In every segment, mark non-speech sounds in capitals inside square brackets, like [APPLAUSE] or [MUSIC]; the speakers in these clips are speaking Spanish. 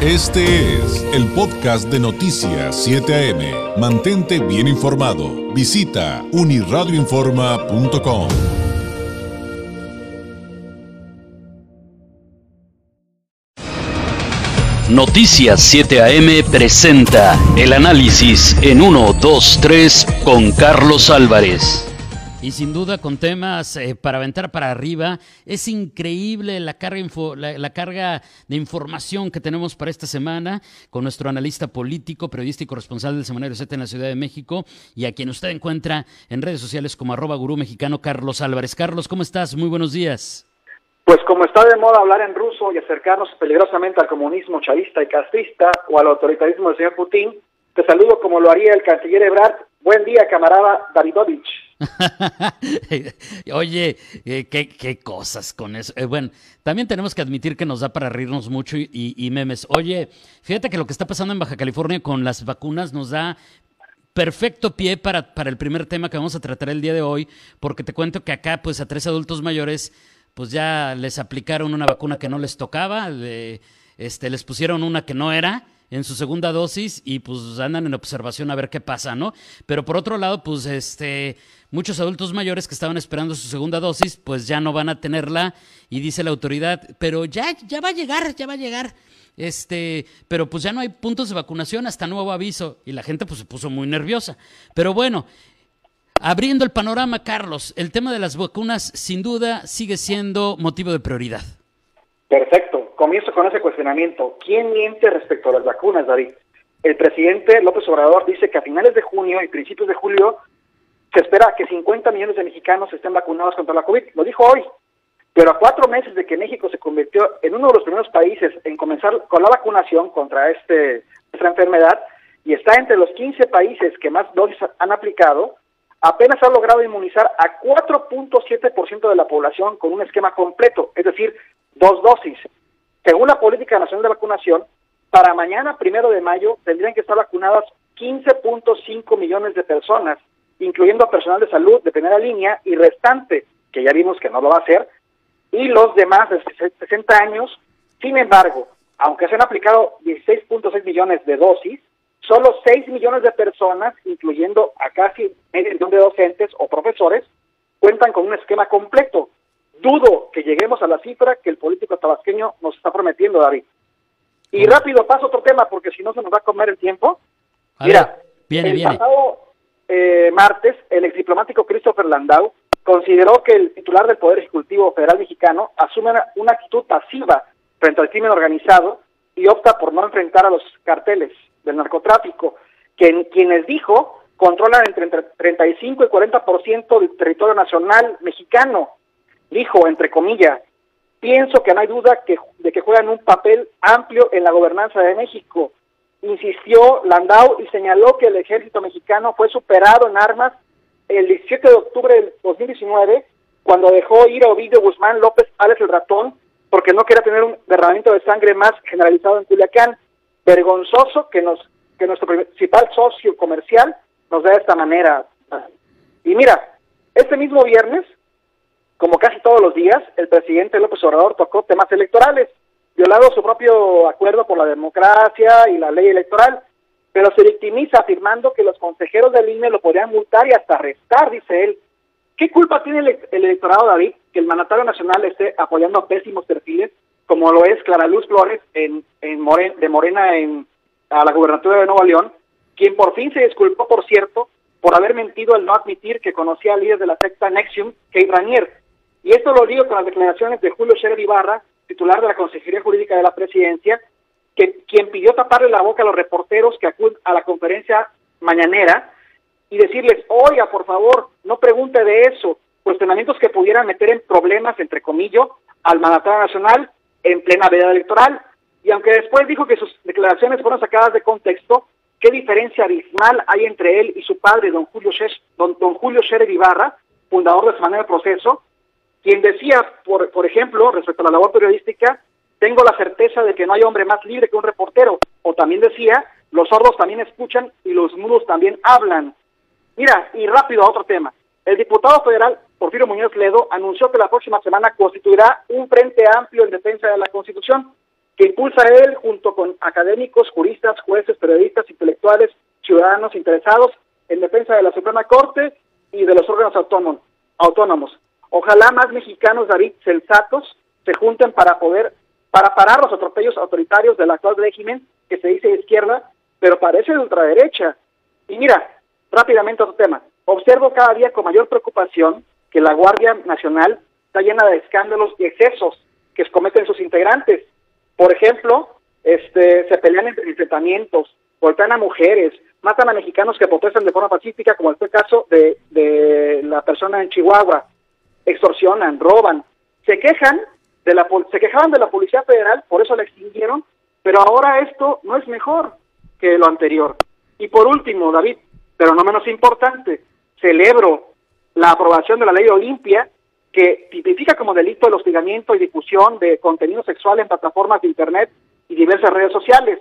Este es el podcast de Noticias 7 AM. Mantente bien informado. Visita uniradioinforma.com. Noticias 7 AM presenta el análisis en 1, 2, 3 con Carlos Álvarez y sin duda con temas eh, para aventar para arriba. Es increíble la carga, la, carga de información que tenemos para esta semana con nuestro analista político, periodista y corresponsal del Semanario Z en la Ciudad de México y a quien usted encuentra en redes sociales como arroba gurú mexicano Carlos Álvarez. Carlos, ¿cómo estás? Muy buenos días. Pues como está de moda hablar en ruso y acercarnos peligrosamente al comunismo chavista y castrista o al autoritarismo del señor Putin, te saludo como lo haría el canciller Ebrard. Buen día, camarada Davidovich. [LAUGHS] Oye, eh, ¿qué, cosas con eso. Eh, bueno, también tenemos que admitir que nos da para reírnos mucho y, memes. Oye, fíjate que lo que está pasando en Baja California con las vacunas nos da perfecto pie para, para el primer tema que vamos a tratar el día de hoy, porque te cuento que acá, pues a tres adultos mayores, pues ya les aplicaron una vacuna que no les tocaba, este, les pusieron una que no era en su segunda dosis y pues andan en observación a ver qué pasa, ¿no? Pero por otro lado, pues este muchos adultos mayores que estaban esperando su segunda dosis, pues ya no van a tenerla y dice la autoridad, pero ya ya va a llegar, ya va a llegar. Este, pero pues ya no hay puntos de vacunación hasta nuevo aviso y la gente pues se puso muy nerviosa. Pero bueno, abriendo el panorama, Carlos, el tema de las vacunas sin duda sigue siendo motivo de prioridad. Perfecto. Comienzo con ese cuestionamiento. ¿Quién miente respecto a las vacunas, David? El presidente López Obrador dice que a finales de junio y principios de julio se espera que 50 millones de mexicanos estén vacunados contra la COVID. Lo dijo hoy. Pero a cuatro meses de que México se convirtió en uno de los primeros países en comenzar con la vacunación contra este, esta enfermedad y está entre los 15 países que más dosis han aplicado, apenas ha logrado inmunizar a 4.7% de la población con un esquema completo, es decir, dos dosis. Según la Política Nacional de Vacunación, para mañana, primero de mayo, tendrían que estar vacunadas 15.5 millones de personas, incluyendo a personal de salud de primera línea y restante, que ya vimos que no lo va a hacer, y los demás de 60 años. Sin embargo, aunque se han aplicado 16.6 millones de dosis, solo 6 millones de personas, incluyendo a casi medio millón de docentes o profesores, cuentan con un esquema completo. Dudo que lleguemos a la cifra que el político tabasqueño nos está prometiendo, David. Y rápido paso otro tema, porque si no se nos va a comer el tiempo. Mira, viene, el pasado eh, martes, el ex diplomático Christopher Landau consideró que el titular del Poder Ejecutivo Federal Mexicano asume una, actitud pasiva frente al crimen organizado y opta por no enfrentar a los carteles del narcotráfico, que, quienes dijo controlan entre, entre 35 y 40% del territorio nacional mexicano dijo, entre comillas, pienso que no hay duda que, de que juegan un papel amplio en la gobernanza de México. Insistió Landau y señaló que el ejército mexicano fue superado en armas el 17 de octubre del 2019 cuando dejó ir a Ovidio Guzmán López Alex el ratón porque no quería tener un derramamiento de sangre más generalizado en Culiacán. Vergonzoso que nos que nuestro principal socio comercial nos da de esta manera. Y mira, este mismo viernes como casi todos los días, el presidente López Obrador tocó temas electorales, violado su propio acuerdo por la democracia y la ley electoral, pero se victimiza afirmando que los consejeros del INE lo podrían multar y hasta arrestar, dice él. ¿Qué culpa tiene el, electorado, David, que el mandatario nacional esté apoyando a pésimos perfiles, como lo es Clara Luz Flores en, en de Morena en, a la gubernatura de Nuevo León, quien por fin se disculpó, por cierto, por haber mentido al no admitir que conocía al líder de la secta Nexium, Kate Ranier, y esto lo digo con las declaraciones de Julio Scherer Ibarra, titular de la Consejería Jurídica de la Presidencia, que, quien pidió taparle la boca a los reporteros que acuden a la conferencia mañanera y decirles, oiga, por favor, no pregunte de eso, cuestionamientos que pudieran meter en problemas, entre comillas, al mandatario nacional en plena veda electoral. Y aunque después dijo que sus declaraciones fueron sacadas de contexto, ¿qué diferencia abismal hay entre él y su padre, don Julio, don, don Julio Ibarra, fundador de Semana del Proceso, quien decía, por, por ejemplo, respecto a la labor periodística, tengo la certeza de que no hay hombre más libre que un reportero. O también decía, los sordos también escuchan y los mudos también hablan. Mira, y rápido a otro tema. El diputado federal Porfirio Muñoz Ledo anunció que la próxima semana constituirá un frente amplio en defensa de la Constitución. que impulsa él junto con académicos, juristas, jueces, periodistas, intelectuales, ciudadanos interesados en defensa de la Suprema Corte y de los órganos autónomos. Ojalá más mexicanos, David, sensatos, se junten para poder, para parar los atropellos autoritarios del actual régimen que se dice izquierda, pero parece de ultraderecha. Y mira, rápidamente otro tema. Observo cada día con mayor preocupación que la Guardia Nacional está llena de escándalos y excesos que cometen sus integrantes. Por ejemplo, este, se pelean entre enfrentamientos, golpean a mujeres, matan a mexicanos que protestan de forma pacífica, como este caso de, de la persona en Chihuahua, extorsionan, roban, se quejan de la se quejaban de la Policía Federal, por eso la extinguieron, pero ahora esto no es mejor que lo anterior. Y por último, David, pero no menos importante, celebro la aprobación de la ley Olimpia que tipifica como delito el hostigamiento y difusión de contenido sexual en plataformas de Internet y diversas redes sociales.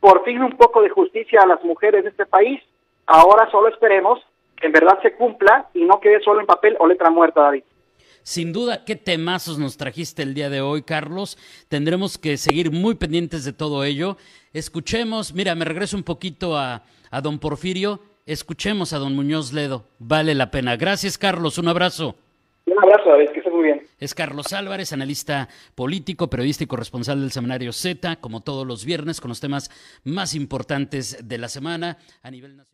Por fin un poco de justicia a las mujeres de este país. Ahora solo esperemos que en verdad se cumpla y no quede solo en papel o letra muerta, David. Sin duda, qué temazos nos trajiste el día de hoy, Carlos. Tendremos que seguir muy pendientes de todo ello. Escuchemos, mira, me regreso un poquito a, a don Porfirio. Escuchemos a don Muñoz Ledo. Vale la pena. Gracias, Carlos. Un abrazo. Un abrazo, David, que estés muy bien. Es Carlos Álvarez, analista político, periodista y corresponsal del semanario Z, como todos los viernes, con los temas más importantes de la semana a nivel nacional.